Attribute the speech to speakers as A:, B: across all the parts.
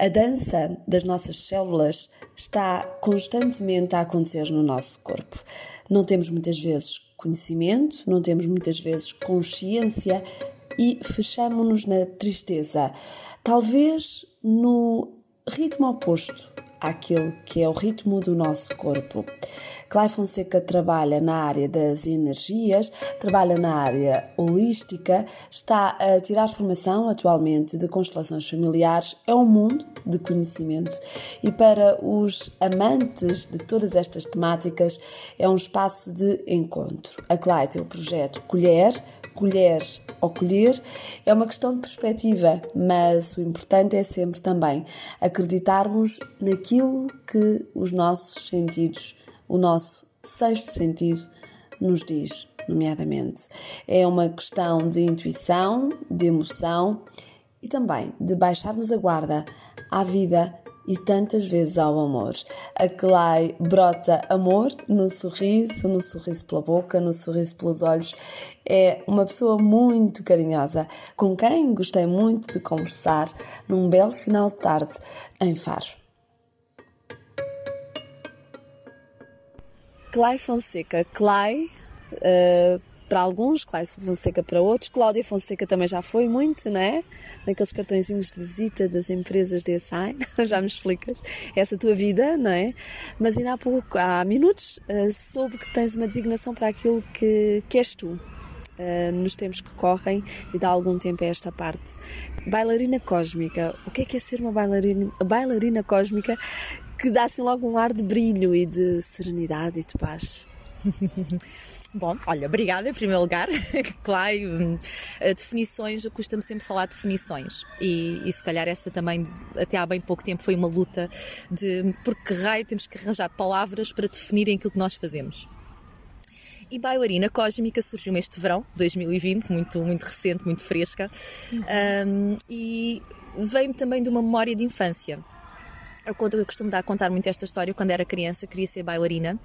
A: A dança das nossas células está constantemente a acontecer no nosso corpo. Não temos muitas vezes conhecimento, não temos muitas vezes consciência e fechamos-nos na tristeza. Talvez no ritmo oposto àquilo que é o ritmo do nosso corpo. Clay Fonseca trabalha na área das energias, trabalha na área holística, está a tirar formação atualmente de constelações familiares. É um mundo de conhecimento e para os amantes de todas estas temáticas é um espaço de encontro. A Clay tem o projeto Colher colher ou colher é uma questão de perspectiva, mas o importante é sempre também acreditarmos naquilo que os nossos sentidos, o nosso sexto sentido, nos diz, nomeadamente. É uma questão de intuição, de emoção e também de baixarmos a guarda à vida e tantas vezes ao amor. A Clay brota amor no sorriso, no sorriso pela boca, no sorriso pelos olhos. É uma pessoa muito carinhosa, com quem gostei muito de conversar num belo final de tarde em Faro. Clay Fonseca. Clay, uh, para alguns, Cláudia Fonseca para outros. Cláudia Fonseca também já foi muito, né? Naqueles cartõezinhos de visita das empresas de SI, já me explicas essa tua vida, não é? Mas ainda há pouco, há minutos, uh, soube que tens uma designação para aquilo que, que és tu. Uh, nos tempos que correm e dá algum tempo a esta parte. Bailarina cósmica. O que é que é ser uma bailarina, bailarina cósmica que dá assim logo um ar de brilho e de serenidade e de paz?
B: Bom, olha, obrigada em primeiro lugar. claro, definições, custa-me sempre falar de definições. E, e se calhar essa também, até há bem pouco tempo, foi uma luta de porque raio temos que arranjar palavras para definirem aquilo que nós fazemos. E bailarina cósmica surgiu este verão, 2020, muito, muito recente, muito fresca. Uhum. Um, e veio-me também de uma memória de infância. Eu, eu costumo dar a contar muito esta história. Quando era criança, queria ser bailarina.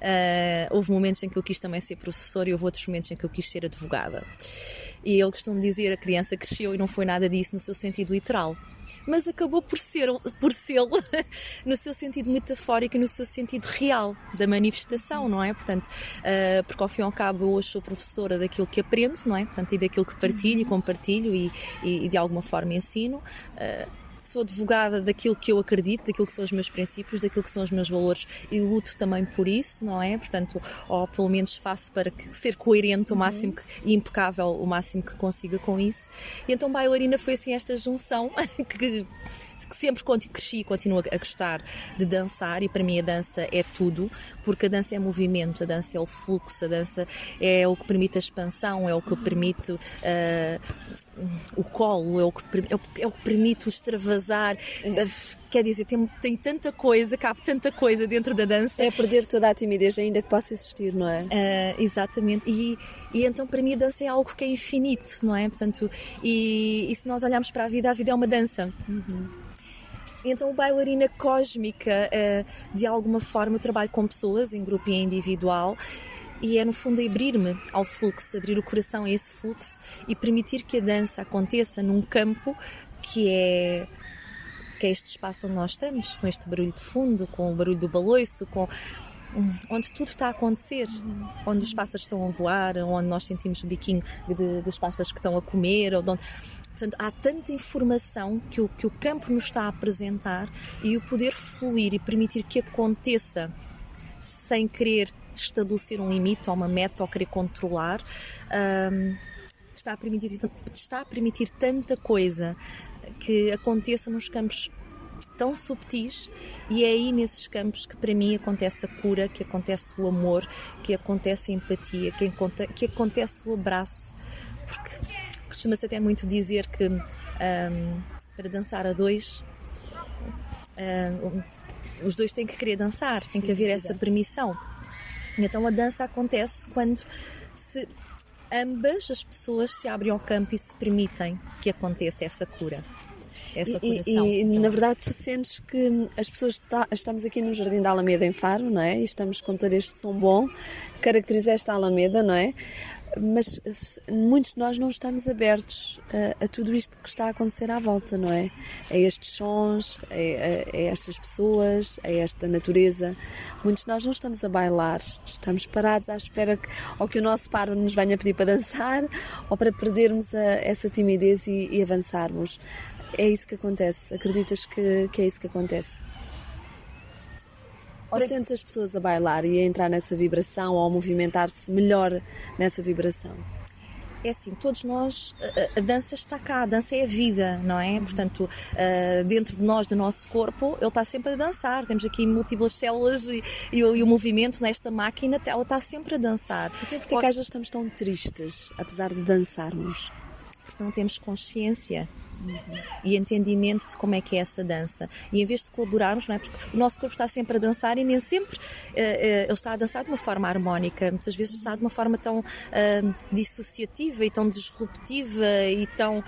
B: Uh, houve momentos em que eu quis também ser professora e houve outros momentos em que eu quis ser advogada. E ele costuma dizer: a criança cresceu e não foi nada disso no seu sentido literal. Mas acabou por ser por ser no seu sentido metafórico e no seu sentido real da manifestação, não é? Portanto, uh, porque ao fim e ao cabo eu hoje sou professora daquilo que aprendo, não é? Portanto, e daquilo que partilho e compartilho e, e, e de alguma forma ensino. Uh, sou advogada daquilo que eu acredito, daquilo que são os meus princípios, daquilo que são os meus valores e luto também por isso, não é? Portanto, ou pelo menos faço para ser coerente o uhum. máximo que, e impecável o máximo que consiga com isso. E então bailarina foi assim esta junção que que sempre cresci e continuo a gostar de dançar e para mim a dança é tudo, porque a dança é movimento, a dança é o fluxo, a dança é o que permite a expansão, é o que permite uh, o colo, é o, que, é o que permite o extravasar. Quer dizer, tem, tem tanta coisa, cabe tanta coisa dentro da dança.
A: É perder toda a timidez ainda que possa existir, não é?
B: Uh, exatamente. E, e então para mim a dança é algo que é infinito, não é? Portanto, e, e se nós olharmos para a vida, a vida é uma dança. Uhum. Então, o bailarina cósmica, eh, de alguma forma, eu trabalho com pessoas, em grupo e individual, e é no fundo abrir-me ao fluxo, abrir o coração a esse fluxo e permitir que a dança aconteça num campo que é que é este espaço onde nós estamos, com este barulho de fundo, com o barulho do baloiço, com onde tudo está a acontecer, onde os pássaros estão a voar, onde nós sentimos o biquinho de, dos pássaros que estão a comer, ou onde Portanto, há tanta informação que o, que o campo nos está a apresentar e o poder fluir e permitir que aconteça sem querer estabelecer um limite ou uma meta ou querer controlar, um, está, a permitir, está a permitir tanta coisa que aconteça nos campos tão subtis e é aí nesses campos que para mim acontece a cura, que acontece o amor, que acontece a empatia, que, que acontece o abraço, porque costuma-se até muito dizer que um, para dançar a dois, um, os dois têm que querer dançar, tem Sim, que haver essa permissão. Então a dança acontece quando se ambas as pessoas se abrem ao campo e se permitem que aconteça essa cura. Essa
A: e, e, e, na verdade tu sentes que as pessoas tá, estamos aqui no Jardim da Alameda em Faro, não é? E estamos com todo este som bom, caracteriza esta Alameda, não é? Mas muitos de nós não estamos abertos a, a, tudo isto que está a acontecer à volta, não é? A estes sons, a, a, a, estas pessoas, a esta natureza. Muitos de nós não estamos a bailar, estamos parados à espera que ou que o nosso paro nos venha pedir para dançar ou para perdermos essa timidez e, e, avançarmos. É isso que acontece. Acreditas que, que é isso que acontece? Ou sentes as pessoas a bailar e a entrar nessa vibração ou a movimentar-se melhor nessa vibração?
B: é assim, todos nós, a, dança está cá, a dança é a vida, não é? Portanto, uh, dentro de nós, do nosso corpo, ele está sempre a dançar. Temos aqui múltiplas células e, e, e o movimento nesta máquina, ela está sempre a dançar.
A: Então, porque é que às vezes estamos tão tristes, apesar de dançarmos?
B: Porque não temos consciência e entendimento de como é que é essa dança. E em vez de colaborarmos, não é? porque o nosso corpo está sempre a dançar e nem sempre uh, uh, ele está a dançar de uma forma harmónica, muitas vezes está de uma forma tão uh, dissociativa e tão disruptiva e tão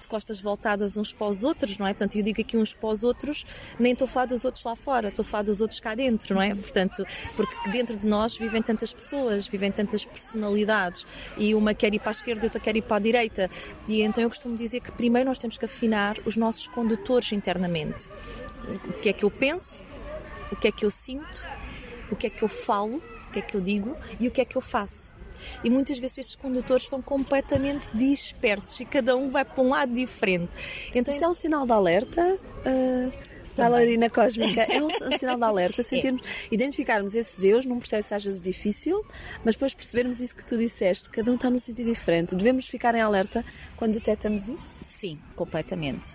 B: de costas voltadas uns para os outros, não é? Portanto, eu digo aqui uns para os outros, nem estou a falar dos outros lá fora, estou a falar dos outros cá dentro, não é? Portanto, porque dentro de nós vivem tantas pessoas, vivem tantas personalidades e uma quer ir para a esquerda outra quer ir para a direita. E então eu costumo dizer que primeiro nós temos que afinar os nossos condutores internamente. O que é que eu penso, o que é que eu sinto, o que é que eu falo, o que é que eu digo e o que é que eu faço. E muitas vezes estes condutores estão completamente dispersos e cada um vai para um lado diferente.
A: Então, Isso é um sinal de alerta? Uh bailarina cósmica é um, um, sinal de alerta, sentirmos, é. identificarmos esses eus num processo às vezes difícil, mas depois percebermos isso que tu disseste, cada um está num sentido diferente. Devemos ficar em alerta quando detectamos isso?
B: Sim, completamente.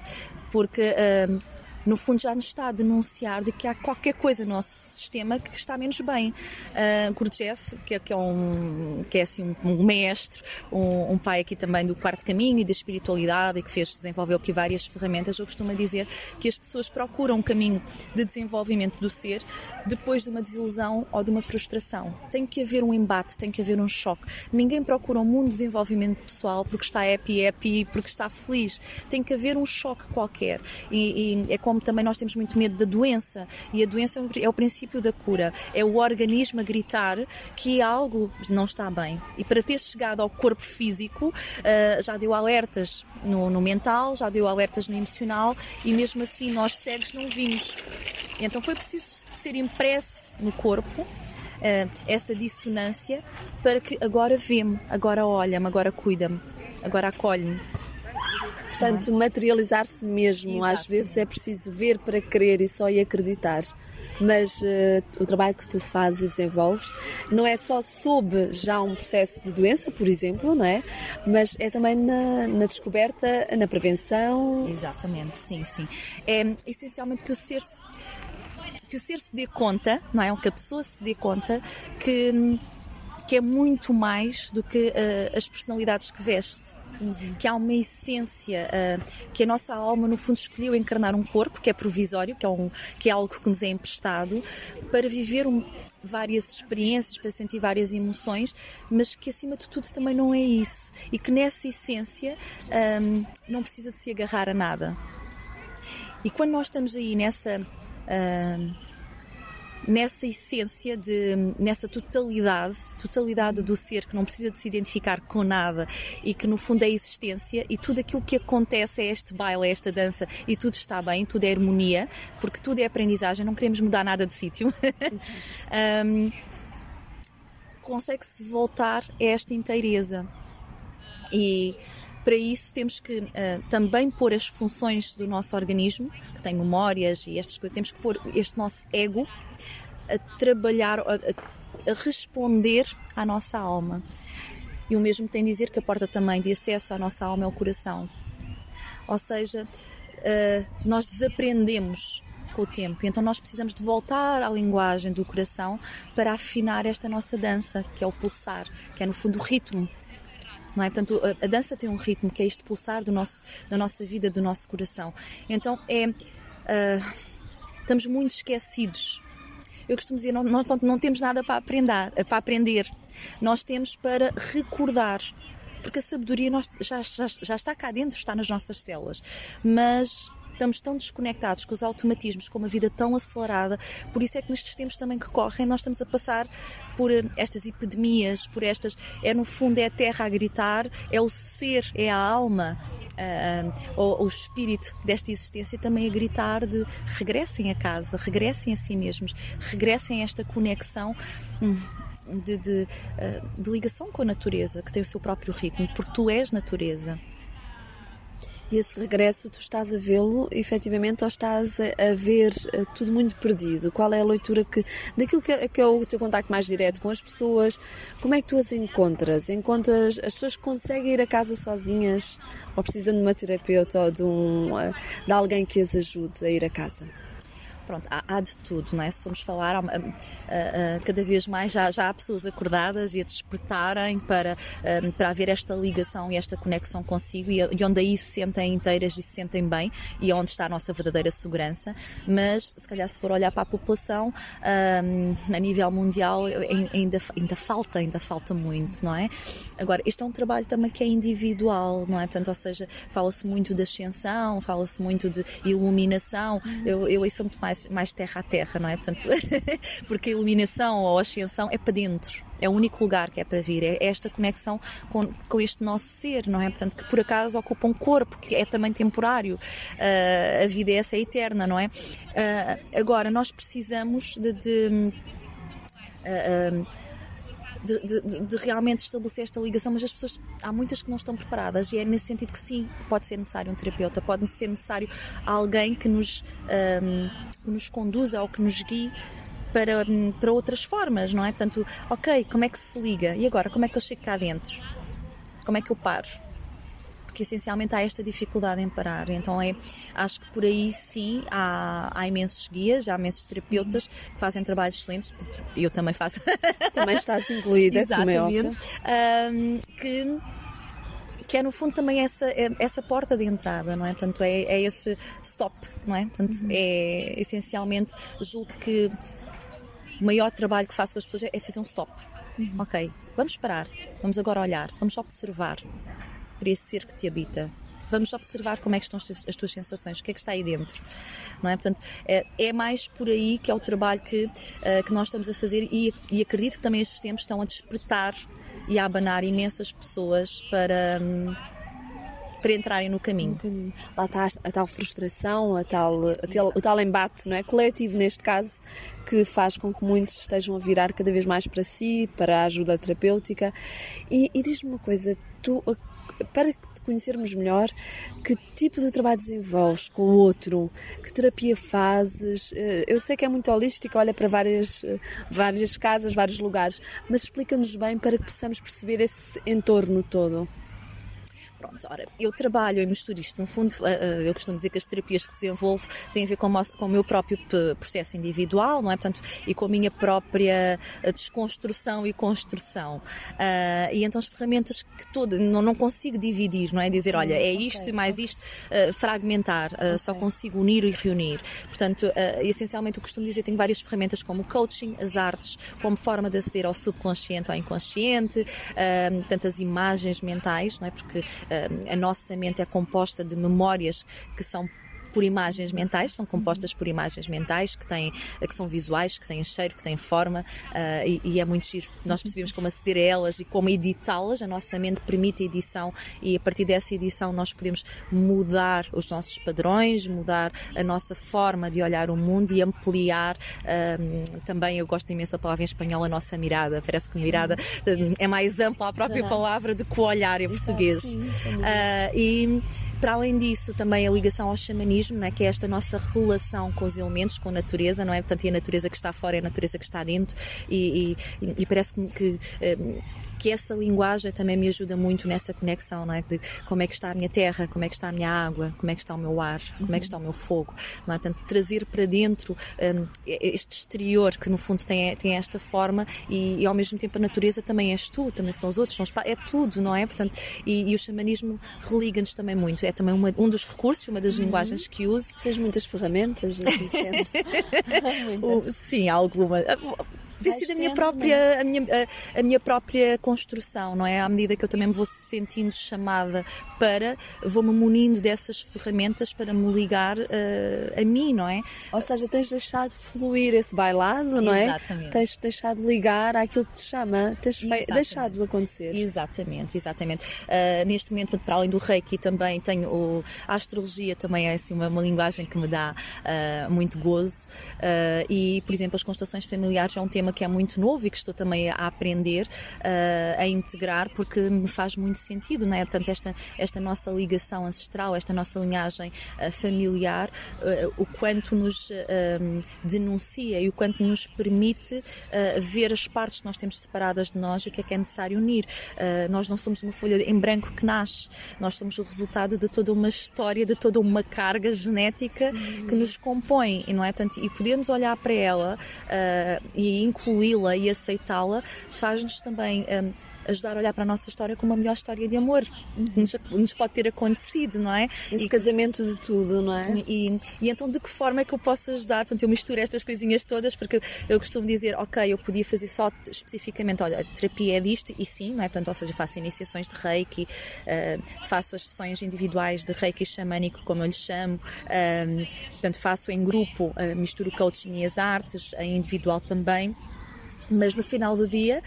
B: Porque uh, no fundo já nos está a denunciar de que há qualquer coisa no nosso sistema que está menos bem. Uh, Gurdjieff, que, é, que, é um, que é assim um mestre, um, um, pai aqui também do quarto caminho e da espiritualidade e que fez, desenvolveu aqui várias ferramentas, eu costumo dizer que as pessoas procuram um caminho de desenvolvimento do ser depois de uma desilusão ou de uma frustração. Tem que haver um embate, tem que haver um choque. Ninguém procura um mundo de desenvolvimento pessoal porque está happy, happy, porque está feliz. Tem que haver um choque qualquer. E, e é como como também nós temos muito medo da doença e a doença é o princípio da cura, é o organismo a gritar que algo não está bem. E para ter chegado ao corpo físico, uh, já deu alertas no, no, mental, já deu alertas no emocional e mesmo assim nós cegos não vimos. Então foi preciso ser impresso no corpo uh, essa dissonância para que agora vê-me, agora olha-me, agora cuida-me, agora acolhe-me.
A: Portanto, materializar-se mesmo. Exato. Às vezes é preciso ver para crer e só e acreditar. Mas uh, o trabalho que tu fazes e desenvolves não é só sob já um processo de doença, por exemplo, não é? Mas é também na, na descoberta, na prevenção.
B: Exatamente, sim, sim. É essencialmente que o ser se, que o ser se dê conta, não é? Que a pessoa se dê conta que que é muito mais do que uh, as personalidades que veste que há uma essência, uh, que a nossa alma, no fundo, escolheu encarnar um corpo que é provisório, que é, um, que é algo que nos é emprestado, para viver um, várias experiências, para sentir várias emoções, mas que acima de tudo também não é isso. E que nessa essência um, não precisa de se agarrar a nada. E quando nós estamos aí nessa. Uh, nessa essência de nessa totalidade, totalidade do ser que não precisa de se identificar com nada e que no fundo é existência e tudo aquilo que acontece é este baile, é esta dança e tudo está bem, tudo é harmonia, porque tudo é aprendizagem, não queremos mudar nada de sítio. um, consegue-se voltar a esta inteireza. E para isso temos que uh, também pôr as funções do nosso organismo, que tem memórias e estas coisas, temos que pôr este nosso ego a trabalhar, a, a responder à nossa alma. E o mesmo tem a dizer que a porta também de acesso à nossa alma é o coração. Ou seja, uh, nós desaprendemos com o tempo. Então nós precisamos de voltar à linguagem do coração para afinar esta nossa dança, que é o pulsar, que é no fundo o ritmo. Não é? Portanto, a, a dança tem um ritmo que é este pulsar do nosso, da nossa vida, do nosso coração. Então é. Uh, estamos muito esquecidos eu costumo dizer, não, nós não temos nada para aprender, para aprender. Nós temos para recordar. Porque a sabedoria nós, já, já, já está cá dentro, está nas nossas células. Mas estamos tão desconectados com os automatismos, com uma vida tão acelerada, por isso é que nestes tempos também que correm, nós estamos a passar por eh, estas epidemias, por estas. É no fundo, é a terra a gritar, é o ser, é a alma. Uh, o, o, espírito desta existência também a gritar de regressem a casa, regressem a si mesmos, regressem a esta conexão hum, de, de, de ligação com a natureza, que tem o seu próprio ritmo, porque tu és natureza.
A: E esse regresso, tu estás a vê-lo efetivamente ou estás a, ver uh, tudo muito perdido? Qual é a leitura que, daquilo que, é, que, é o teu contacto mais direto com as pessoas? Como é que tu as encontras? Encontras as pessoas que conseguem ir a casa sozinhas ou precisam de uma terapeuta ou de, um, uh, de alguém que as ajude a ir a casa?
B: Pronto, há, há, de tudo, não é? Se formos falar, há, cada vez mais já, já há pessoas acordadas e a despertarem para, para haver esta ligação e esta conexão consigo e, e onde aí se sentem inteiras e se sentem bem e onde está a nossa verdadeira segurança. Mas, se calhar, se for olhar para a população, a nível mundial, ainda, ainda falta, ainda falta muito, não é? Agora, este é um trabalho também que é individual, não é? Portanto, ou seja, fala-se muito de ascensão, fala-se muito de iluminação. Eu, eu isso muito mais mais, mais terra a terra, não é? Portanto, porque a iluminação ou a ascensão é para dentro. É o único lugar que é para vir, é esta conexão com, com este nosso ser, não é? Portanto, que por acaso ocupa um corpo, que é também temporário. Uh, a vida é essa é eterna, não é? Uh, agora, nós precisamos de. de uh, de, de, de, realmente estabelecer esta ligação, mas as pessoas, há muitas que não estão preparadas e é nesse sentido que sim, pode ser necessário um terapeuta, pode ser necessário alguém que nos, um, que nos conduza ou que nos guie para, hum, para outras formas, não é? Portanto, ok, como é que se liga? E agora, como é que eu chego cá dentro? Como é que eu paro? Porque essencialmente há esta dificuldade em parar. Então é, acho que por aí sim há, há imensos guias, há imensos terapeutas que fazem trabalhos excelentes. Eu também faço.
A: Também estás incluída, Exatamente. como é óbvio.
B: Um, que que é no fundo também essa, é, essa porta de entrada, não é? Portanto, é, é esse stop, não é? Portanto, uhum. é essencialmente, julgo que o maior trabalho que faço com as pessoas é fazer um stop. Uhum. Ok, vamos parar, vamos agora olhar, vamos observar para esse ser que te habita. Vamos observar como é que estão as tuas sensações, o que é que está aí dentro, não é? Portanto, é, é mais por aí que é o trabalho que, uh, que nós estamos a fazer e, e acredito que também estes tempos estão a despertar e a abanar imensas pessoas para... Um, para entrarem no caminho. no caminho.
A: Lá está a tal frustração, a tal, a o tal embate não é? coletivo, neste caso, que faz com que muitos estejam a virar cada vez mais para si, para a ajuda terapêutica. E, e diz-me uma coisa, tu para conhecermos melhor, que tipo de trabalho desenvolves com o outro, que terapia fazes. Eh, eu sei que é muito holística, olha para várias, eh, várias casas, vários lugares, mas explica-nos bem para que possamos perceber esse entorno todo.
B: Pronto, ora, eu trabalho e misturo isto. No fundo, eh, eh, eu costumo dizer que as terapias que desenvolvo têm a ver com, o meu próprio processo individual, não é? Portanto, e com a minha própria eh, desconstrução e construção. Uh, e então as ferramentas que todo, não, não consigo dividir, não é? Dizer, olha, é isto okay, e mais isto, uh, fragmentar, uh, okay. só consigo unir e reunir. Portanto, essencialmente que costumo dizer, tenho várias ferramentas como o coaching, as artes, como forma de aceder ao subconsciente, ao inconsciente, tantas imagens mentais, não é? Porque a nossa mente é composta de memórias que são por imagens mentais, são compostas por imagens mentais que têm, que são visuais, que têm cheiro, que têm forma uh, e, e, é muito giro. Nós percebemos como aceder a elas e como editá-las. A nossa mente permite a edição e a partir dessa edição nós podemos mudar os nossos padrões, mudar a nossa forma de olhar o mundo e ampliar uh, também, eu gosto imenso da palavra em espanhol, a nossa mirada. Parece que mirada uh, é mais ampla a própria palavra do que o olhar em português. e para além disso, também a ligação ao xamanismo, né, que é esta nossa relação com os elementos, com a natureza, não é? Portanto, e a natureza que está fora é a natureza que está dentro, e, e, e parece que, que eh, que essa linguagem também me ajuda muito nessa conexão, não é? De como é que está a minha terra, como é que está a minha água, como é que está o meu ar, como é que está o meu fogo, não é? Portanto, trazer para dentro um, este exterior que no fundo tem, tem esta forma e, e, ao mesmo tempo a natureza também és tu, também são os outros, são os é tudo, não é? Portanto, e, e o xamanismo religa-nos também muito, é também uma, um dos recursos, uma das uhum. linguagens que uso.
A: Tens muitas ferramentas, assim
B: Sim, alguma tem sido a minha própria a minha, a, a, minha própria construção, não é? À medida que eu também me vou sentindo chamada para, vou-me munindo dessas ferramentas para me ligar uh, a mim, não é?
A: Ou seja, tens deixado fluir esse bailado, não é? Exatamente. Tens deixado ligar àquilo que te chama, tens Exatamente. deixado acontecer.
B: Exatamente, exatamente. Uh, neste momento, para além do reiki, também tenho o, a astrologia também é assim uma, uma linguagem que me dá uh, muito gozo e, por exemplo, as constelações familiares é um tema que é muito novo e que estou também a aprender, a integrar, porque me faz muito sentido, não é? Portanto, esta, esta nossa ligação ancestral, esta nossa linhagem familiar, o quanto nos denuncia e o quanto nos permite ver as partes que nós temos separadas de nós e o que é que é necessário unir. nós não somos uma folha em branco que nasce, nós somos o resultado de toda uma história, de toda uma carga genética Sim. que nos compõe, e não é? Portanto, e podemos olhar para ela uh, e incluí-la e aceitá-la faz-nos também um, ajudar a olhar para a nossa história como uma melhor história de amor que nos, nos pode ter acontecido, não é?
A: Esse e, casamento de tudo, não é?
B: E, e, então de que forma é que eu posso ajudar? Portanto, eu misturo estas coisinhas todas porque eu costumo dizer, ok, eu podia fazer só especificamente, olha, a terapia é disto e sim, não é? Portanto, ou seja, faço iniciações de reiki, uh, faço as sessões individuais de reiki xamânico, como eu lhe chamo, uh, portanto, faço em grupo, uh, misturo coaching e as artes, em individual também mas no final do dia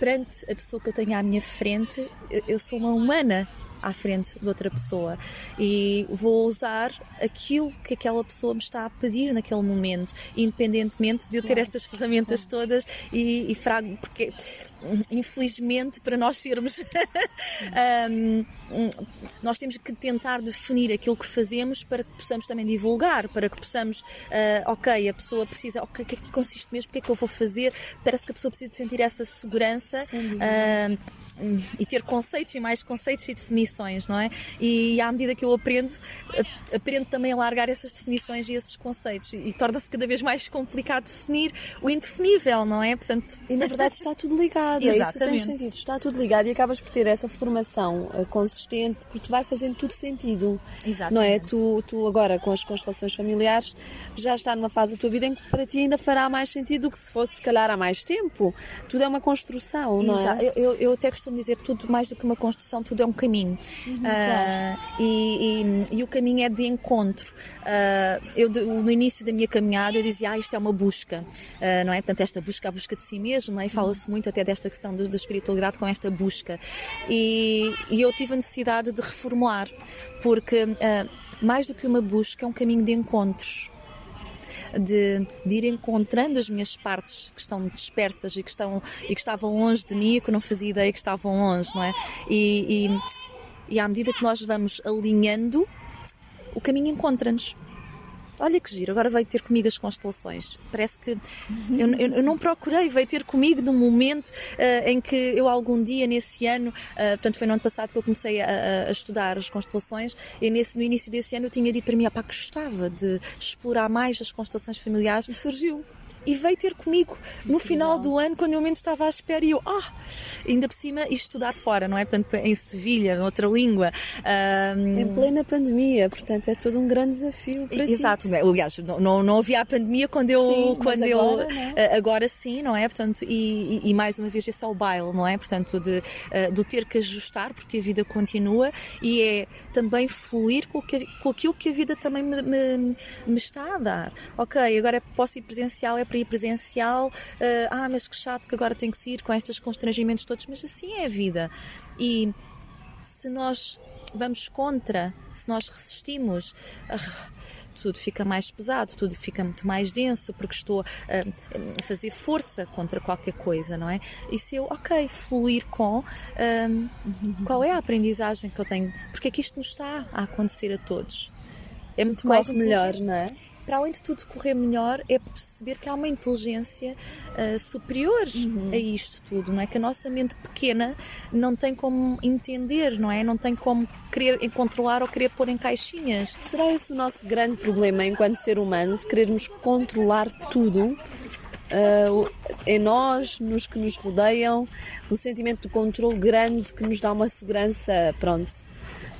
B: perante a pessoa que eu tenho à minha frente, eu sou uma humana à frente de outra pessoa. E vou usar aquilo que aquela pessoa me está a pedir naquele momento, independentemente de eu ter estas ferramentas todas e, e frago, porque infelizmente para nós sermos um, nós temos que tentar definir aquilo que fazemos para que possamos também divulgar, para que possamos, uh, ok, a pessoa precisa, ok, o que é que consiste mesmo, o que é que eu vou fazer? Parece que a pessoa precisa de sentir essa segurança uh, e ter conceitos e mais conceitos e definições, não é? E à medida que eu aprendo, aprendo também a largar essas definições e esses conceitos e, e torna-se cada vez mais complicado definir o indefinível, não é?
A: Portanto... E na verdade está tudo ligado, é isso que tem sentido, está tudo ligado e acabas por ter essa formação uh, consistente porque vai fazendo tudo sentido, Exatamente. não é? Tu, tu agora com as constelações familiares já está numa fase da tua vida em que para ti ainda fará mais sentido do que se fosse se calhar há mais tempo. Tudo é uma construção, não
B: é? Eu, eu, eu até costumo dizer tudo mais do que uma construção, tudo é um caminho. Uhum, uh, e, e, e, o caminho é de encontro. Uh, eu, no início da minha caminhada, eu dizia, ah, isto é uma busca, uh, não é? Portanto, esta busca, a busca de si mesmo, não é? fala-se muito até desta questão da espiritualidade com esta busca. E, e, eu tive a necessidade de reformular, porque mais do que uma busca, é um caminho de encontros de, de, ir encontrando as minhas partes que estão dispersas e que, estão, e que estavam longe de mim e que eu não fazia ideia que estavam longe, não é? E, e, à medida que nós vamos alinhando, o caminho encontra-nos. Olha que giro, agora veio ter comigo as constelações. Parece que eu, eu, eu não procurei, veio ter comigo num momento uh, em que eu algum dia nesse ano, uh, portanto foi no ano passado que eu comecei a, a, estudar as constelações e nesse, no início desse ano eu tinha dito para mim, ah, pá, que gostava de explorar mais as constelações familiares.
A: E surgiu
B: e veio ter comigo no final do ano, quando eu menos estava à espera, e eu, ah, ainda por cima, e estudar fora, não é? Portanto, em Sevilha, noutra língua.
A: Um... Em plena pandemia, portanto, é todo um grande desafio para
B: Exato, ti. Né? aliás, não, não, não havia a pandemia quando eu. Sim, quando eu agora, é? agora sim, não é? Portanto, e, e, e, mais uma vez, esse é o baile, não é? Portanto, de, uh, do ter que ajustar, porque a vida continua, e é também fluir com, que, com aquilo que a vida também me, me, me está a dar. Ok, agora posso ir presencial, é para ir presencial, uh, ah, mas que chato que agora tem que se ir com estes constrangimentos todos, mas assim é a vida. E se nós vamos contra, se nós resistimos, uh, tudo fica mais pesado, tudo fica muito mais denso, porque estou a fazer força contra qualquer coisa, não é? E se eu, ok, fluir com um, qual é a aprendizagem que eu tenho, porque é que isto nos está a acontecer a todos?
A: É muito mais melhor, não é?
B: Para além de tudo correr melhor, é perceber que há uma inteligência uh, superior uhum. a isto tudo, não é? Que a nossa mente pequena não tem como entender, não é? Não tem como querer controlar ou querer pôr em caixinhas.
A: Será esse o nosso grande problema enquanto ser humano, de querermos controlar tudo? Uh, em nós, nos que nos rodeiam, um sentimento de controle grande que nos dá uma segurança, pronto,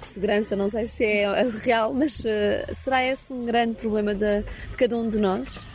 A: segurança, não sei se é real, mas uh, será esse um grande problema de, de cada um de nós?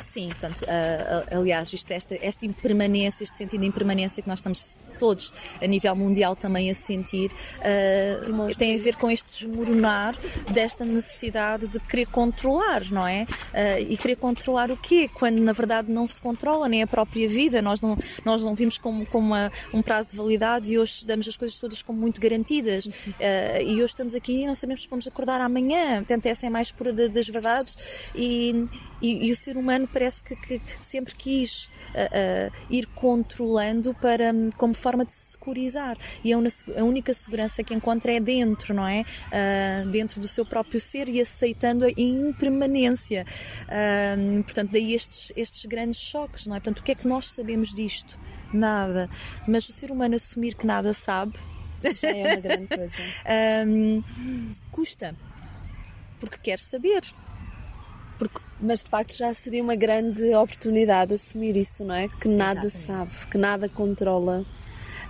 B: Sim, portanto, uh, aliás, isto, esta, esta impermanência, este sentido de impermanência que nós estamos todos a nível mundial também a sentir, uh, tem a ver com este desmoronar desta necessidade de querer controlar, não é? Uh, e querer controlar o quê? Quando na verdade não se controla nem a própria vida, nós não, nós não vimos como, como uma, um prazo de validade e hoje damos as coisas todas como muito garantidas. e hoje estamos aqui e não sabemos se vamos acordar amanhã. Portanto, essa é mais pura das verdades e, e, e, o ser humano parece que, que sempre quis uh, uh, ir controlando para, como forma de se securizar. E a, a única segurança que encontra é dentro, não é? Uh, dentro do seu próprio ser e aceitando a impermanência. portanto, daí estes, estes grandes choques, não é? Portanto, o que é que nós sabemos disto? Nada. Mas o ser humano assumir que nada sabe.
A: Já é uma grande coisa.
B: um, custa. Porque quer saber.
A: Porque, mas de facto já seria uma grande oportunidade assumir isso, não é? Que nada Exatamente. sabe, que nada controla.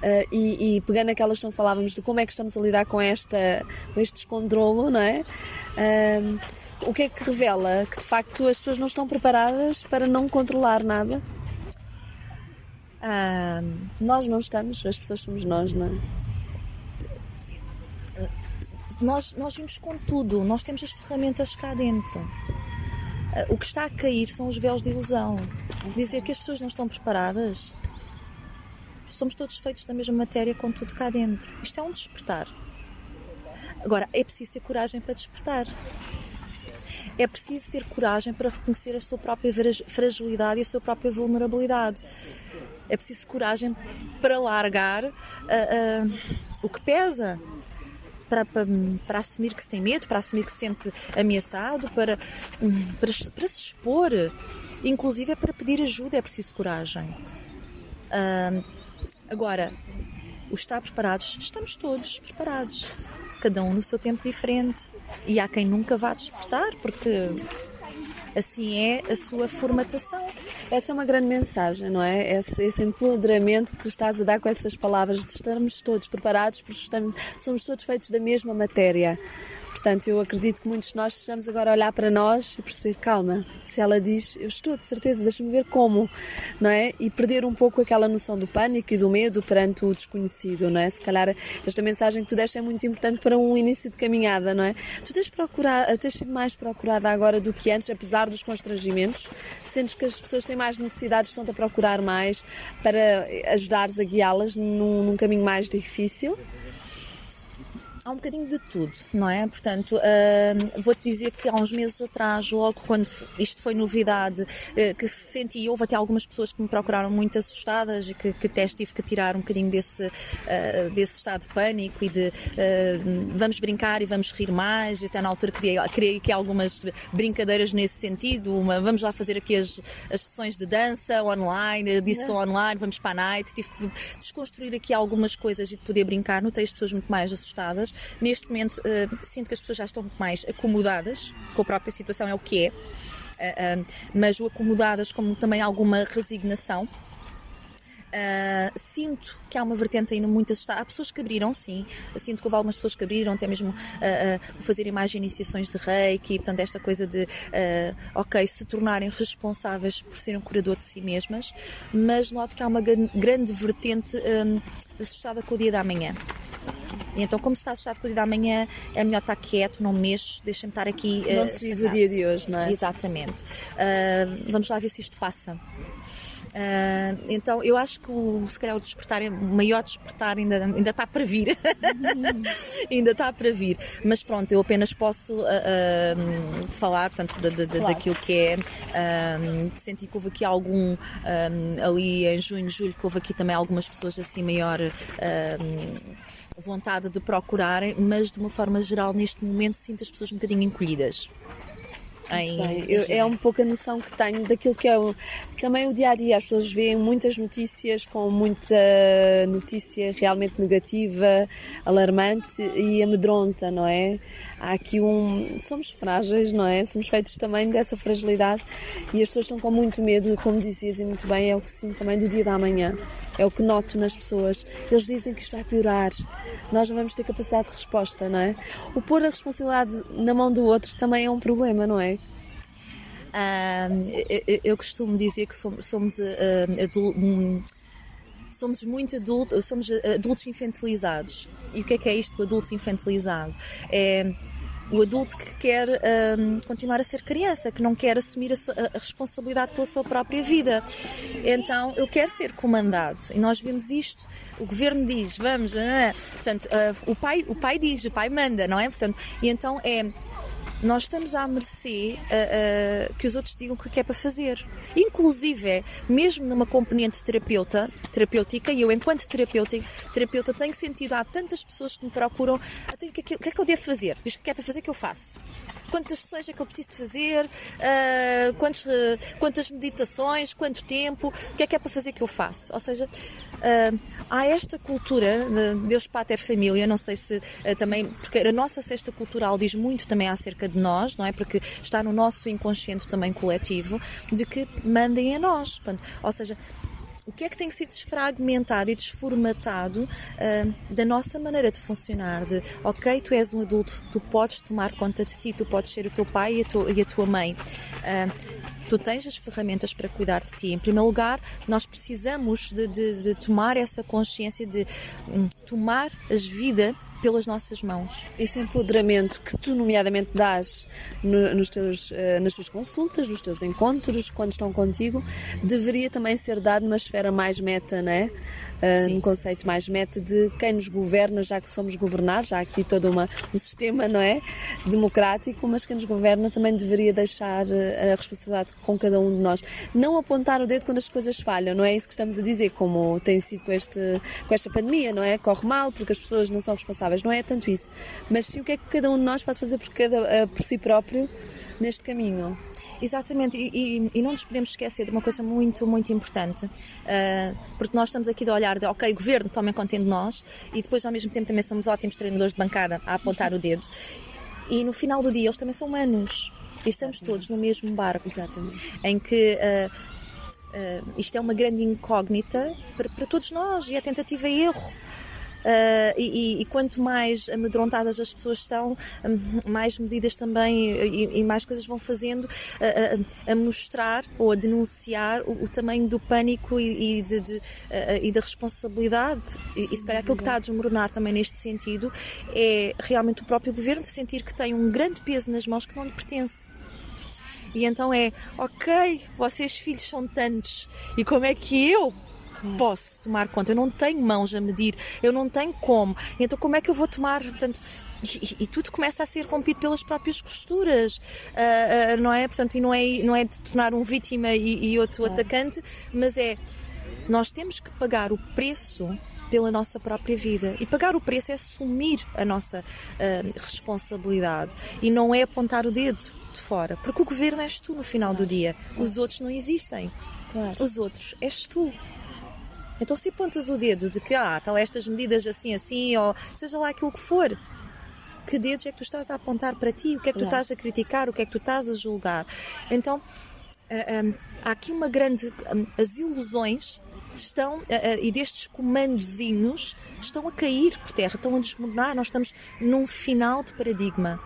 A: Uh, e, e, pegando aquela questão que falávamos de como é que estamos a lidar com, esta, com este descontrolo, não é? Uh, o que é que revela? Que de facto as pessoas não estão preparadas para não controlar nada? Nós não estamos, as pessoas somos nós, não é?
B: Nós, nós vimos com tudo, nós temos as ferramentas cá dentro. O que está a cair são os véus de ilusão. Dizer que as pessoas não estão preparadas. Somos todos feitos da mesma matéria com tudo cá dentro. Isto é um despertar. Agora, é preciso ter coragem para despertar. É preciso ter coragem para reconhecer a sua própria fragilidade e a sua própria vulnerabilidade. É preciso coragem para largar uh, uh, o que pesa, para, para, para, assumir que se tem medo, para assumir que se sente ameaçado, para, para, para se expor. Inclusive é para pedir ajuda, é preciso coragem. Uh, agora, o estar preparados, estamos todos preparados. Cada um no seu tempo diferente. E há quem nunca vá despertar, porque assim é a sua formatação.
A: Essa é uma grande mensagem, não é? Esse, esse empoderamento que tu estás a dar com essas palavras de estarmos todos preparados, porque estamos, somos todos feitos da mesma matéria. Portanto, eu acredito que muitos de nós estamos agora a olhar para nós e perceber, calma, se ela diz, eu estou de certeza, deixa-me ver como, não é? E perder um pouco aquela noção do pânico e do medo perante o desconhecido, não é? Se calhar esta mensagem que tu deste é muito importante para um início de caminhada, não é? Tu tens, procurado, tens sido mais procurada agora do que antes, apesar dos constrangimentos? Sentes que as pessoas têm mais necessidades, estão-te a procurar mais para ajudares a guiá-las num, num caminho mais difícil?
B: Há um bocadinho de tudo, não é? Portanto, uh, vou-te dizer que há uns meses atrás, logo quando isto foi novidade, uh, que se senti, houve até algumas pessoas que me procuraram muito assustadas e que, que até tive que tirar um bocadinho desse, uh, desse estado de pânico e de vamos brincar e vamos rir mais, e até na altura criei, criei aqui algumas brincadeiras nesse sentido, uma, vamos lá fazer aqui as, as sessões de dança online, disco online, vamos para a night, tive que desconstruir aqui algumas coisas e de poder brincar, notei as pessoas muito mais assustadas, pessoas. Neste momento, uh, sinto que as pessoas já estão muito mais acomodadas com a própria situação, é o que é, uh, uh, mas o acomodadas como também alguma resignação. Uh, sinto que há uma vertente ainda muito assustada. Há pessoas que abriram, sim. Sinto que houve algumas pessoas que abriram, até mesmo uh, uh, fazerem mais iniciações de reiki. Portanto, esta coisa de, ok, se tornarem responsáveis por serem um curador de si mesmas. Mas noto que há uma grande vertente um, assustada com o dia da manhã. E então, como se está assustado com o dia da manhã, é melhor estar quieto, não mexo, deixa-me estar aqui.
A: Não uh, se vive o dia de hoje, não é?
B: Exatamente. Uh, vamos lá ver se isto passa. Uh, então eu acho que o, se calhar o despertar, o maior despertar ainda, ainda está para vir. ainda está para vir. Mas pronto, eu apenas posso uh, uh, falar portanto, de, de, de, claro. daquilo que é. senti que houve aqui algum ali em junho, julho, que houve aqui também algumas pessoas assim maior vontade de procurarem, mas de uma forma geral, neste momento, sinto as pessoas um bocadinho encolhidas.
A: Em... Eu, é um pouco a noção que tenho daquilo que é o, também o dia a dia. As pessoas veem muitas notícias com muita notícia realmente negativa, alarmante e amedronta, não é? Há aqui um. Somos frágeis, não é? Somos feitos também dessa fragilidade e as pessoas estão com muito medo, como dizias e muito bem, é o que sinto também do dia da manhã. É o que noto nas pessoas. Eles dizem que isto vai piorar. Nós não vamos ter capacidade de resposta, não é? O pôr a responsabilidade na mão do outro também é um problema, não é?
B: eu, eu, costumo dizer que somos, somos um, somos muito adultos, somos adultos infantilizados. E o que é que é isto do adulto infantilizado? É o adulto que quer um, continuar a ser criança, que não quer assumir a, a, responsabilidade pela sua própria vida. Então, eu quero ser comandado. E nós vemos isto. O governo diz, vamos, ah, portanto, uh, o, pai, o pai diz, o pai manda, não é? Portanto, e então é nós estamos à mercê uh, uh, que os outros digam o que é para fazer. Inclusive, é, mesmo numa componente terapeuta, terapêutica, e eu, enquanto terapeuta, terapeuta, tenho sentido, há tantas pessoas que me procuram, então, o que, é o que é que eu devo fazer? Diz o que é para fazer que eu faço quantas sessões é que eu preciso de fazer, uh, quantos, uh, quantas meditações, quanto tempo, o que é que é para fazer que eu faço. Ou seja, uh, há esta cultura, de Deus Pater Família, não sei se também, porque a nossa cesta cultural diz muito também acerca de nós, não é? Porque está no nosso inconsciente também coletivo, de que mandem a nós. Portanto, ou seja, o que é que tem sido desfragmentado e desformatado uh, da nossa maneira de funcionar? De, ok, tu és um adulto, tu podes tomar conta de ti, tu podes ser o teu pai e a, e a tua mãe. Uh, tu tens as ferramentas para cuidar de ti. Em primeiro lugar, nós precisamos de, de, de tomar essa consciência de um, tomar as vidas pelas nossas mãos.
A: Esse empoderamento que tu, nomeadamente, dás no, nos teus, uh, nas tuas consultas, nos teus encontros, quando estão contigo, deveria também ser dado numa esfera mais meta, não é? Uh, um conceito mais meta de quem nos governa, já que somos governados, já há aqui todo uma, um sistema, não é? Democrático, mas quem nos governa também deveria deixar ah, a responsabilidade com cada um de nós. Não apontar o dedo quando as coisas falham, não é isso que estamos a dizer, como tem sido com, este, com esta pandemia, não é? Corre mal porque as pessoas não são responsáveis, não é tanto isso. Mas sim o que é que cada um de nós pode fazer por, cada, uh, por si próprio neste caminho.
B: Exatamente, e, e, e, não nos podemos esquecer de uma coisa muito, muito importante, uh, porque nós estamos aqui de olhar de, ok, governo, tomem conta de nós, e depois ao mesmo tempo também somos ótimos treinadores de bancada a apontar o dedo, e no final do dia eles também são humanos, e estamos Exatamente. todos no mesmo barco, Exatamente. em que uh, uh, isto é uma grande incógnita para, para todos nós, e é tentativa e erro. Uh, e, e, quanto mais amedrontadas as pessoas estão, mais medidas também e, e mais coisas vão fazendo a, a, a, mostrar ou a denunciar o, o tamanho do pânico e, e, de, de, e da responsabilidade. E, e se calhar aquilo que está a desmoronar também neste sentido é realmente o próprio governo sentir que tem um grande peso nas mãos que não lhe pertence. E então é, ok, vocês filhos são tantos, e como é que eu posso tomar conta, eu não tenho mãos a medir, eu não tenho como. Então, como é que eu vou tomar? Portanto, e, e tudo começa a ser rompido pelas próprias costuras, uh, uh, não é? Portanto, e não é, não é de tornar um vítima e, e outro atacante, mas é nós temos que pagar o preço pela nossa própria vida. E pagar o preço é assumir a nossa uh, responsabilidade e não é apontar o dedo de fora, porque o governo és tu no final do dia, os outros não existem. Claro. Os outros és tu. Então, se apontas o dedo de que, ah, estão estas medidas assim, assim, ou seja lá aquilo que for, que dedos é que tu estás a apontar para ti? O que é que tu estás a criticar? O que é que tu estás a julgar? Então, eh, eh, há aqui uma grande. Um, as ilusões estão, e destes comandozinhos, estão a cair por terra, estão a desmoronar. Nós estamos num final de paradigma.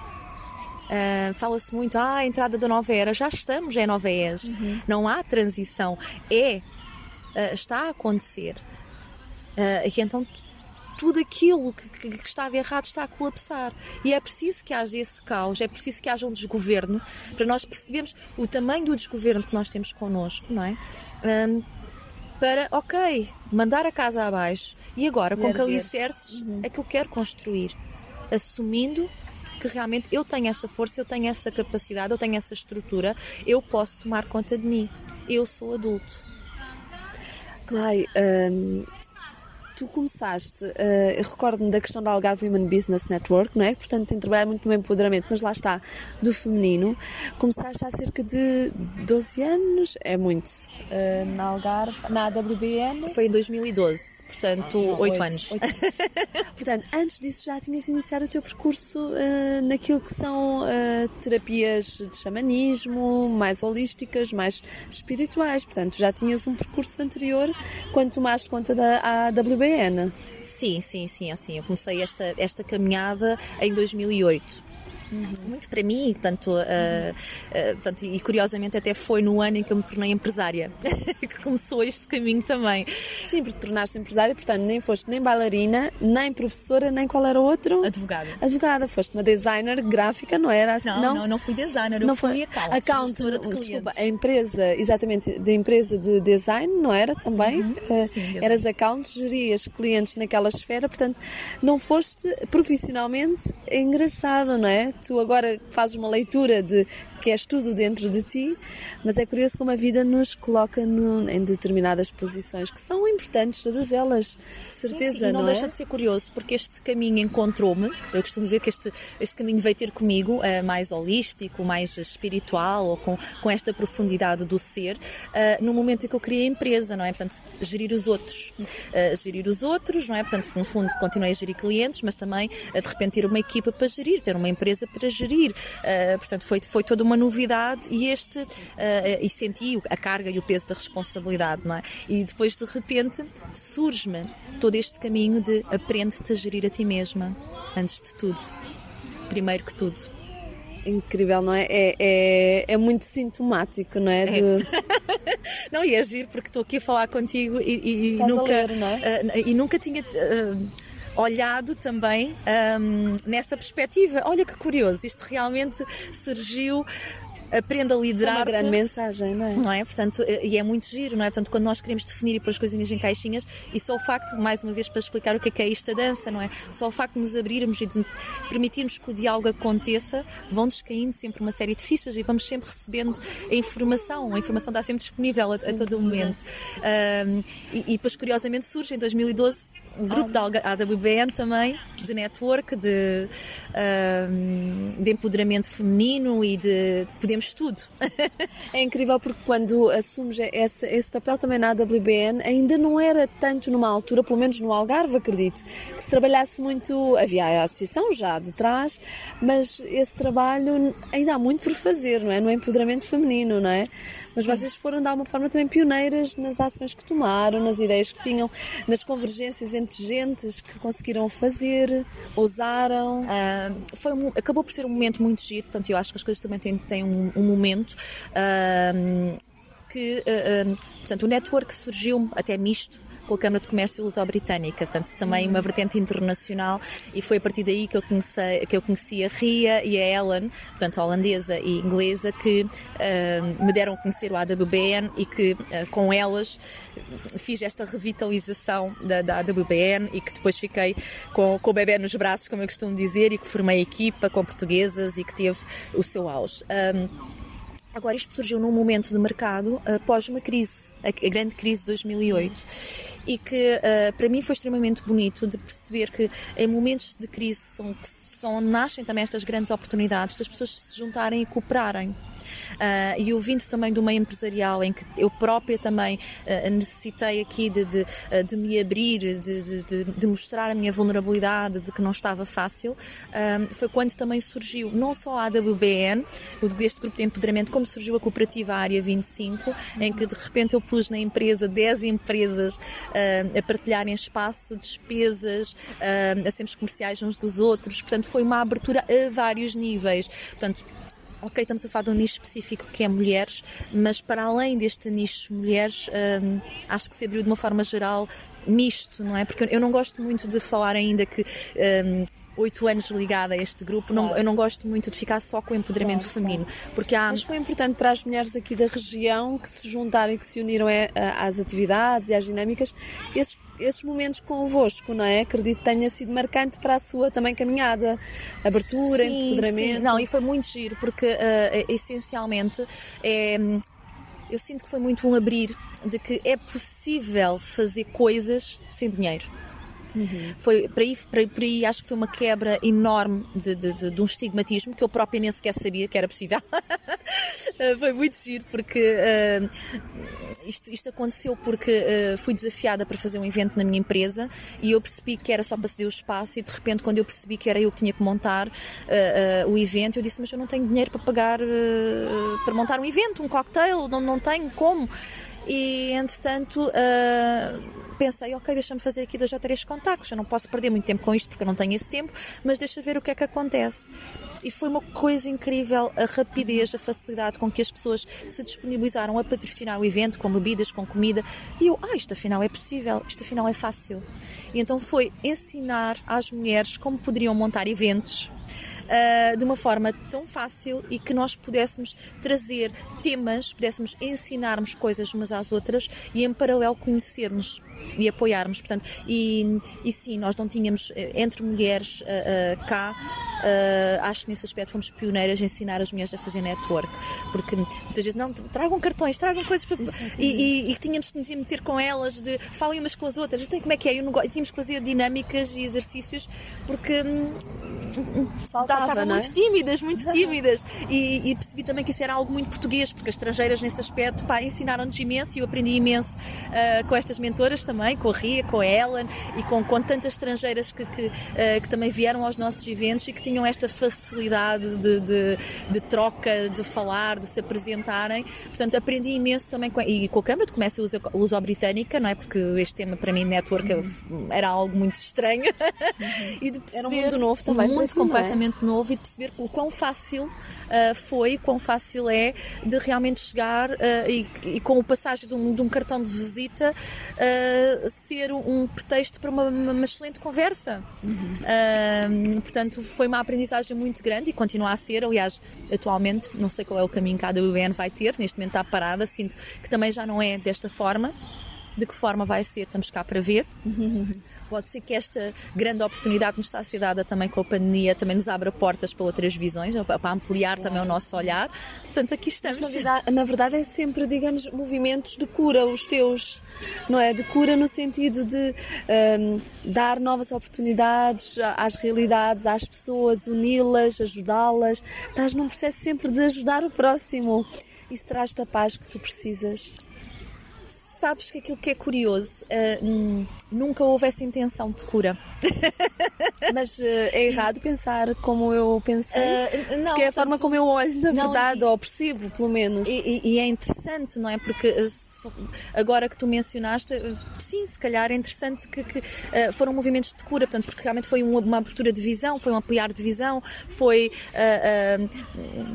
B: Uh, Fala-se muito, ah, a entrada da nova era. Já estamos em nova era. Uhum. Não há transição. É uh, está a acontecer. Uh, e então tudo aquilo que, que, que, estava errado está a colapsar. E é preciso que haja esse caos, é preciso que haja um desgoverno para nós percebermos o tamanho do desgoverno que nós temos connosco, não é? Um, para, ok, mandar a casa abaixo e agora com que alicerces uhum. é que eu quero construir, assumindo que realmente eu tenho essa força, eu tenho essa capacidade, eu tenho essa estrutura, eu posso tomar conta de mim. Eu sou adulto.
A: Clay, um, tu começaste, uh, eu recordo-me da questão da Algarve Women Business Network, não é? Portanto, tem trabalhado muito no empoderamento, mas lá está, do feminino. Começaste há cerca de 12 anos, é muito, uh, na Algarve, na AWBN.
B: Foi em 2012, portanto, ah, 8, 8, anos. 8 anos.
A: portanto, antes disso já tinhas iniciado o teu percurso uh, naquilo que são terapias de xamanismo, mais holísticas, mais espirituais. Portanto, já tinhas um percurso anterior quando tomaste conta da AWBN
B: Sim, sim, sim, assim. Eu comecei esta, esta caminhada em 2008. Uhum. muito para mim, tanto, uh, uh, tanto, e curiosamente até foi no ano em que eu me tornei empresária que começou este caminho também.
A: Sim, porque tornaste empresária, portanto nem foste nem bailarina, nem professora, nem qual era o outro?
B: Advogada.
A: Advogada, foste uma designer gráfica, não era
B: assim? Não, não, não, não fui designer, eu não fui account, account de
A: desculpa, a empresa, exatamente, da empresa de design, não era também? Uhum, uh, sim, eras account, gerias clientes naquela esfera, portanto não foste profissionalmente engraçado, não é? Tu agora fazes uma leitura de que és tudo dentro de ti, mas é curioso como a vida nos coloca no, em determinadas posições que são importantes, todas elas, certeza, sim, sim,
B: não,
A: não
B: deixa
A: é?
B: de ser curioso, porque este caminho encontrou-me, eu costumo dizer que este, este caminho veio ter comigo, uh, mais holístico, mais espiritual, ou com, com esta profundidade do ser, uh, no momento em que eu criei a empresa, não é? Portanto, gerir os outros, uh, gerir os outros, não é? Portanto, no fundo, continuei a gerir clientes, mas também, de repente, ter uma equipa para gerir, ter uma empresa para gerir, portanto, foi, foi toda uma uma novidade e este uh, e senti a carga e o peso da responsabilidade, não é? E depois de repente surge-me todo este caminho de aprende-te a gerir a ti mesma, antes de tudo, primeiro que tudo.
A: Incrível, não é? É, é, é muito sintomático, não é?
B: De... é. não, e é giro porque estou aqui a falar contigo e,
A: e nunca, ler, é?
B: uh, e nunca tinha. Uh, olhado também um, nessa perspectiva. Olha que curioso, isto realmente surgiu aprenda a liderar. É
A: uma grande mensagem, não é?
B: Não é? Portanto, eh, e é muito giro, não é? Portanto, quando nós queremos definir e pôr as coisinhas em caixinhas, e só o facto, mais uma vez, para explicar o que é que é isto a dança, não é? Só o facto de nos abrirmos e de permitirmos que o diálogo aconteça, vão-nos caindo sempre uma série de fichas e vamos sempre recebendo a informação. A informação está sempre disponível a, a todo o momento. Um, e, e depois, curiosamente, surge em 2012 um grupo da AWBN também, de network, de, de empoderamento feminino e de, de podemos tudo.
A: é incrível porque quando assumes esse, esse papel também na AWBN, ainda não era tanto numa altura, pelo menos no Algarve, acredito, que se trabalhasse muito, havia a associação já de trás, mas esse trabalho ainda há muito por fazer, não é? No empoderamento feminino, não é? Mas vocês foram de alguma forma também pioneiras nas ações que tomaram, nas ideias que tinham, nas convergências entre gentes que conseguiram fazer, ousaram.
B: Uh, foi um, acabou por ser um momento muito giro, portanto eu acho que as coisas também têm, têm um, um momento. Uh, que, uh, portanto, o network surgiu até misto com a Câmara de Comércio Luso-Britânica, portanto também uma vertente internacional. E foi a partir daí que eu conheci, que eu conheci a Ria e a Ellen, portanto holandesa e inglesa, que uh, me deram a conhecer o AWBN e que uh, com elas fiz esta revitalização da, da AWBN e que depois fiquei com, com o bebê nos braços, como eu costumo dizer, e que formei equipa com portuguesas e que teve o seu auge. Um, Agora, isto surgiu num momento de mercado após uma crise, a, grande crise de 2008, e que uh, para mim foi extremamente bonito de perceber que em momentos de crise são, são, nascem também estas grandes oportunidades das pessoas se juntarem e cooperarem. Uh, e ouvindo também do meio empresarial, em que eu própria também uh, necessitei aqui de, de, uh, de me abrir, de, de, de, mostrar a minha vulnerabilidade, de que não estava fácil, foi quando também surgiu não só a AWBN, este grupo de empoderamento, como surgiu a cooperativa Área 25, em que de repente eu pus na empresa 10 empresas a partilharem espaço, despesas, a centros comerciais uns dos outros, portanto foi uma abertura a vários níveis. Portanto, ok, estamos a falar de um nicho específico que é mulheres, mas para além deste nicho mulheres, hum, acho que se abriu de uma forma geral misto, não é? Porque eu não gosto muito de falar ainda que. Hum, oito anos ligada a este grupo, claro. não, eu não gosto muito de ficar só com o empoderamento claro, feminino. Claro. Porque há...
A: Mas foi importante para as mulheres aqui da região que se juntaram e que se uniram é, às atividades e às dinâmicas, esses esses momentos convosco, não é? Acredito que tenha sido marcante para a sua também caminhada, abertura, sim, empoderamento. Sim.
B: Não, e foi muito giro, porque uh, essencialmente é, eu sinto que foi muito um abrir de que é possível fazer coisas sem dinheiro. Uhum. Foi para aí, para, acho que foi uma quebra enorme de, de, de, de, um estigmatismo que eu própria nem sequer sabia que era possível. foi muito giro porque uh, isto, isto, aconteceu porque uh, fui desafiada para fazer um evento na minha empresa e eu percebi que era só para ceder o espaço e de repente quando eu percebi que era eu que tinha que montar uh, o evento eu disse mas eu não tenho dinheiro para pagar para montar um evento, um cocktail, não, não tenho como e entretanto pensei, ok, deixa-me fazer aqui dois ou três contactos, eu não posso perder muito tempo com isto porque eu não tenho esse tempo, mas deixa ver o que é que acontece. e foi uma coisa incrível a rapidez, a facilidade com que as pessoas se disponibilizaram a patrocinar o evento com bebidas, com comida. E eu, ah, isto afinal é possível, isto afinal é fácil. E então foi ensinar às mulheres como poderiam montar eventos uh, de uma forma tão fácil e que nós pudéssemos trazer temas, pudéssemos ensinarmos coisas umas às outras e em paralelo conhecermos e apoiarmos. Portanto, e, e sim, nós não tínhamos eh, entre mulheres uh, uh, cá, acho que nesse aspecto fomos pioneiras em ensinar as mulheres a fazer network, porque muitas vezes não tragam cartões, tragam coisas para, e, e, e, tínhamos que nos meter com elas, de falem umas com as outras, então como é que é? Eu não, tínhamos que fazer dinâmicas e exercícios porque hum, estavam é? muito tímidas, muito tímidas. E, e, percebi também que isso era algo muito português, porque as estrangeiras nesse aspecto ensinaram-nos imenso e eu aprendi imenso uh, com estas mentoras também, com a Ria, com a Ellen e com, com tantas estrangeiras que, que, uh, que também vieram aos nossos eventos e que tinham esta facilidade de, de, de, troca, de falar, de se apresentarem. Portanto, aprendi imenso também com, e com a Câmara de Comércio Luso-Britânica, não é? Porque este tema para mim, network, uhum. era algo muito estranho.
A: Uhum. e de perceber, era um mundo novo também.
B: Um mundo é? completamente? Novo e de perceber o quão fácil uh, foi, quão fácil é de realmente chegar uh, e, e, com o passagem de um, de um cartão de visita uh, ser um pretexto para uma, uma excelente conversa. Uhum. portanto, foi uma aprendizagem muito grande e continua a ser. Aliás, atualmente, não sei qual é o caminho que a AWN vai ter, neste momento está parada, sinto que também já não é desta forma. De que forma vai ser, estamos cá para ver. Pode ser que esta grande oportunidade nos está a ser dada também com a pandemia, também nos abra portas para outras visões, para ampliar também o nosso olhar. Portanto, aqui estamos.
A: Mas, na, verdade, na verdade, é sempre, digamos, movimentos de cura, os teus, não é? De cura no sentido de um, dar novas oportunidades às realidades, às pessoas, uni-las, ajudá-las. Estás num processo sempre de ajudar o próximo. Isso traz-te a paz que tu precisas
B: sabes que aquilo que é curioso, uh, nunca houve essa intenção de cura.
A: Mas uh, é errado pensar como eu pensei, uh, não, porque é a forma como eu olho, na não, verdade, e, ou percebo, pelo menos.
B: E, e, é interessante, não é? Porque agora que tu mencionaste, sim, se calhar é interessante que, que foram movimentos de cura, portanto, porque realmente foi uma, uma, abertura de visão, foi um apoiar de visão, foi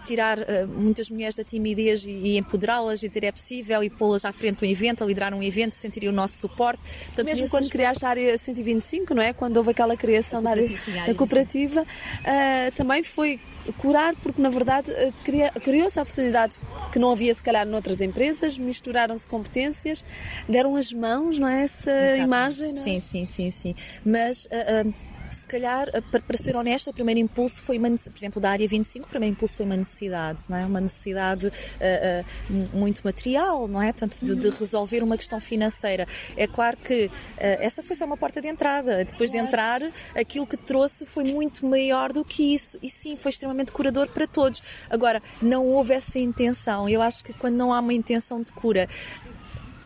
B: tirar muitas mulheres da timidez e, e empoderá-las e dizer é possível e pô-las à frente do evento, a liderar um evento, sentiria o nosso suporte.
A: Portanto, Mesmo quando criaste a área 125, não é? Quando houve aquela criação da área, da cooperativa, uh, também foi curar, porque na verdade uh, criou-se a oportunidade que não havia se calhar noutras empresas, misturaram-se competências, deram as mãos, não é? Essa Exatamente. imagem, não é?
B: Sim, sim, sim, sim. Mas uh, se calhar, eh, para, para ser honesta, o primeiro impulso foi uma, por exemplo, da área 25, o primeiro impulso foi uma necessidade, não é? Uma necessidade uh, uh, muito material, não é? Portanto, de, de, uhum. resolver uma questão financeira. É claro que uh, essa foi só uma porta de entrada. Depois claro. de entrar, aquilo que trouxe foi muito maior do que isso. E sim, foi extremamente curador para todos. Agora, não houve essa intenção. Eu acho que quando não há uma intenção de cura,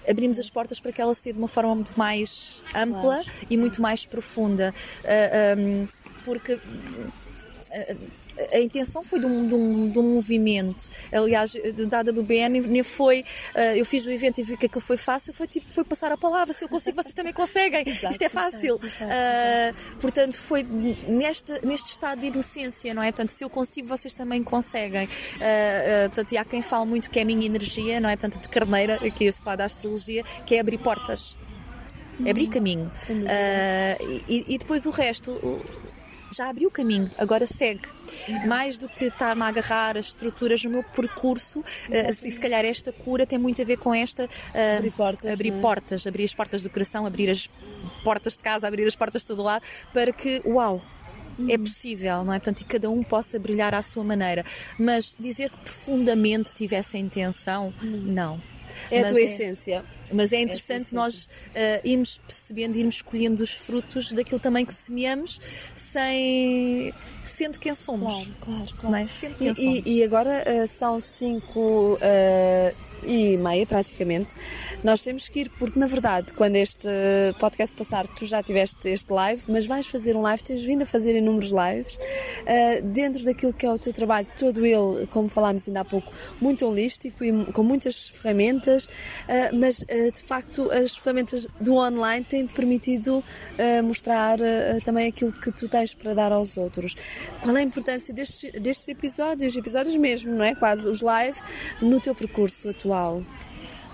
B: abrimos as portas para que ela seja de uma forma muito mais ampla claro. e muito mais profunda. Ah, um, porque. Uh, a intenção foi de um, de um, de um movimento. Aliás, da WBN nem foi. Uh, eu fiz o evento e vi que aquilo foi fácil, foi tipo, foi passar a palavra. Se eu consigo, vocês também conseguem. Exato, Isto é fácil. Exato, exato, uh, portanto, foi neste, neste estado de inocência, não é? Portanto, se eu consigo, vocês também conseguem. Uh, portanto, e há quem fala muito que é a minha energia, não é? Portanto, de carneira, aqui se fala da astrologia, que é abrir portas. Abrir caminho. E, e, depois o resto já abriu o caminho, agora segue. Mais do que estar-me a agarrar as estruturas no meu percurso, uh, e se calhar esta cura tem muito a ver com esta uh,
A: abrir, portas,
B: abrir é? portas, abrir as portas do coração, abrir as portas de casa, abrir as portas de todo lado, para que, uau, é possível, não é? Portanto, e cada um possa brilhar à sua maneira. Mas dizer que profundamente tivesse a intenção, não.
A: É a tua é, essência.
B: Mas é interessante é nós uh, irmos percebendo, irmos escolhendo os frutos daquilo também que semeamos, sem sendo quem somos.
A: Claro, claro, claro. É? Sendo quem e, somos. E, agora uh, são cinco uh, e meia praticamente. Nós temos que ir, porque na verdade, quando este podcast passar, tu já tiveste este live, mas vais fazer um live, tens vindo a fazer inúmeros lives, uh, dentro daquilo que é o teu trabalho, todo ele, como falámos ainda há pouco, muito holístico e com muitas ferramentas, uh, mas uh, de facto as ferramentas do online têm-te permitido mostrar também aquilo que tu tens para dar aos outros. Qual é a importância destes, destes episódios, episódios mesmo, não é? Quase os live, no teu percurso atual? pessoal.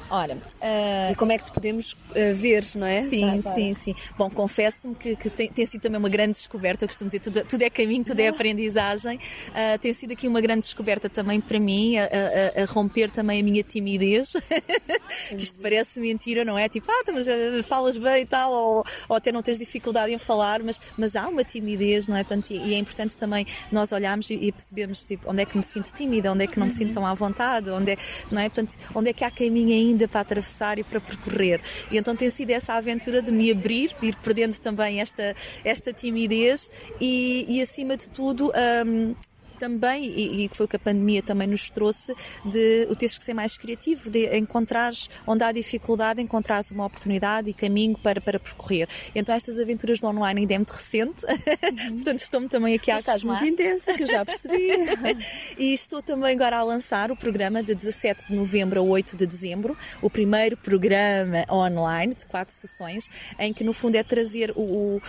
B: Ora,
A: uh... e como é que te podemos uh, ver, não é?
B: Sim, sim, sim. Bom, confesso-me que, que tem, tem, sido também uma grande descoberta. Eu costumo dizer, tudo, tudo é caminho, tudo é aprendizagem. Uh, tem sido aqui uma grande descoberta também para mim, a, a, a romper também a minha timidez. Isto parece mentira, não é? Tipo, ah, tá, mas falas bem e tal, ou, ou, até não tens dificuldade em falar, mas, mas há uma timidez, não é? Portanto, e, e é importante também nós olharmos e, e percebermos tipo, onde é que me sinto tímida, onde é que não me sinto tão à vontade, onde é, não é? Portanto, onde é que há caminho ainda ainda para atravessar e para percorrer. E então tem sido essa aventura de me abrir, de ir perdendo também esta, esta timidez e, e acima de tudo, um, também, e, que foi o que a pandemia também nos trouxe, de o teres que ser mais criativo, de encontrares onde há dificuldade, encontrares uma oportunidade e caminho para, para percorrer. Então estas aventuras do online ainda é muito recente, uhum. portanto estou-me também aqui a
A: Estás muito intensa, que eu já percebi.
B: e estou também agora a lançar o programa de 17 de novembro a 8 de dezembro, o primeiro programa online de quatro sessões, em que no fundo é trazer o, o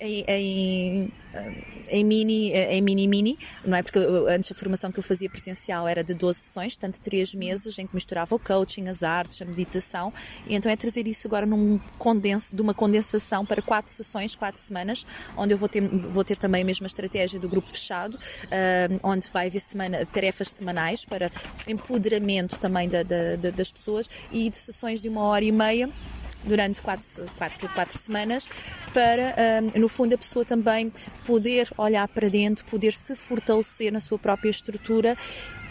B: em, em, mini, em mini mini, não é? Porque antes a formação que eu fazia presencial era de 12 sessões, portanto 3 meses em que misturava o coaching, as artes, a meditação, e então é trazer isso agora num condense, de uma condensação para 4 sessões, 4 semanas, onde eu vou ter, vou ter também a mesma estratégia do grupo fechado, uh, onde vai haver semana, tarefas semanais para empoderamento também da, da, da, das pessoas e de sessões de uma hora e meia durante quatro, quatro, quatro semanas para, no fundo, a pessoa também poder olhar para dentro, poder se fortalecer na sua própria estrutura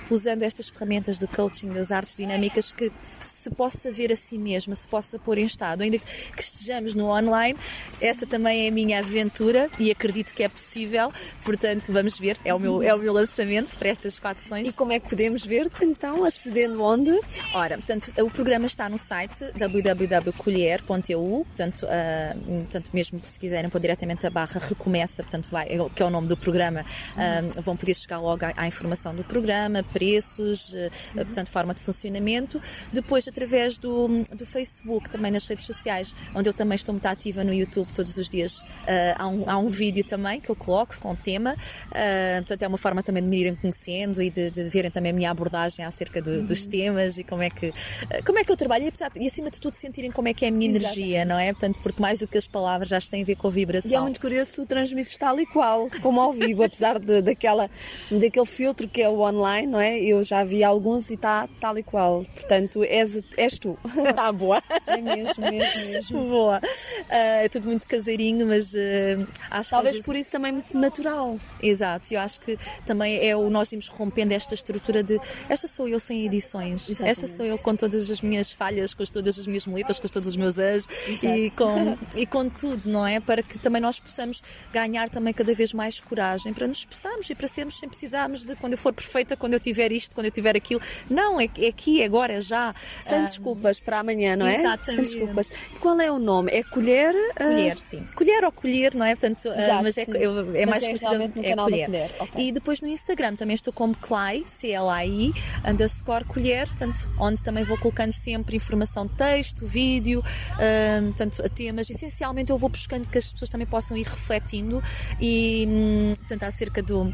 B: usando estas ferramentas do coaching das artes dinâmicas que se possa ver a si mesma, se possa pôr em estado, ainda que estejamos no online, essa também é a minha aventura e acredito que é possível, portanto vamos ver, é o meu, é o meu lançamento para estas quatro sessões.
A: E como é que podemos ver-te então, acedendo onde?
B: Ora, portanto, o programa está no site www.colher.eu, portanto, uh, portanto, mesmo se quiserem pôr diretamente a barra recomeça, portanto, vai, que é o nome do programa, uh, vão poder chegar logo à, à informação do programa, preços, uhum. portanto, forma de funcionamento. Depois, através do, do Facebook, também nas redes sociais, onde eu também estou muito ativa no YouTube todos os dias, uh, há, um, há um vídeo também que eu coloco com o tema. Uh, portanto, é uma forma também de me irem conhecendo e de, de verem também a minha abordagem acerca do, uhum. dos temas e como é que, como é que eu trabalho e, e, acima de tudo, sentirem como é que é a minha Exatamente. energia, não é? Portanto, porque mais do que as palavras já têm a ver com a vibração.
A: E é muito curioso, tu transmites tal e qual, como ao vivo, apesar de, daquela, daquele filtro que é o online, não é? É? Eu já vi alguns e está tal e qual. Portanto, és, és tu.
B: Ah, boa.
A: É mesmo, mesmo, mesmo.
B: Boa. Uh, é tudo muito caseirinho, mas uh,
A: acho Talvez vezes... por isso também muito natural.
B: Exato, eu acho que também é o nós irmos rompendo esta estrutura de esta sou eu sem edições, Exatamente. esta sou eu com todas as minhas falhas, com todas as minhas muletas, com todos os meus as e com, e com tudo, não é? Para que também nós possamos ganhar também cada vez mais coragem para nos expressarmos e para sermos sem precisarmos de quando eu for perfeita, quando eu tiver isto, quando eu tiver aquilo. Não, é, é aqui, é agora, é já.
A: Sem ah, desculpas para amanhã, não é?
B: Exatamente.
A: Sem desculpas. Qual é o nome? É colher?
B: Colher, uh... sim. Colher ou colher, não é? Portanto, uh,
A: Exato,
B: mas é, é, é mais conhecida é colher. colher. Okay. E depois no Instagram também estou como Clay, C-L-A-I, underscore colher, portanto, onde também vou colocando sempre informação de texto, vídeo, uh, portanto, a temas. Essencialmente eu vou buscando que as pessoas também possam ir refletindo e, hum, portanto, acerca do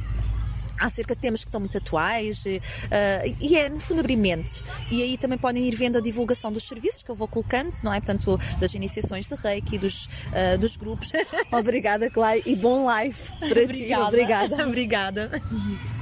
B: acerca de temas que estão muito atuais uh, e é no fundo abrir mentes e aí também podem ir vendo a divulgação dos serviços que eu vou colocando, não é? Portanto, das iniciações de reiki, dos, uh, dos grupos.
A: Obrigada, Clay, e bom life para
B: Obrigada.
A: ti. Obrigada.
B: Obrigada.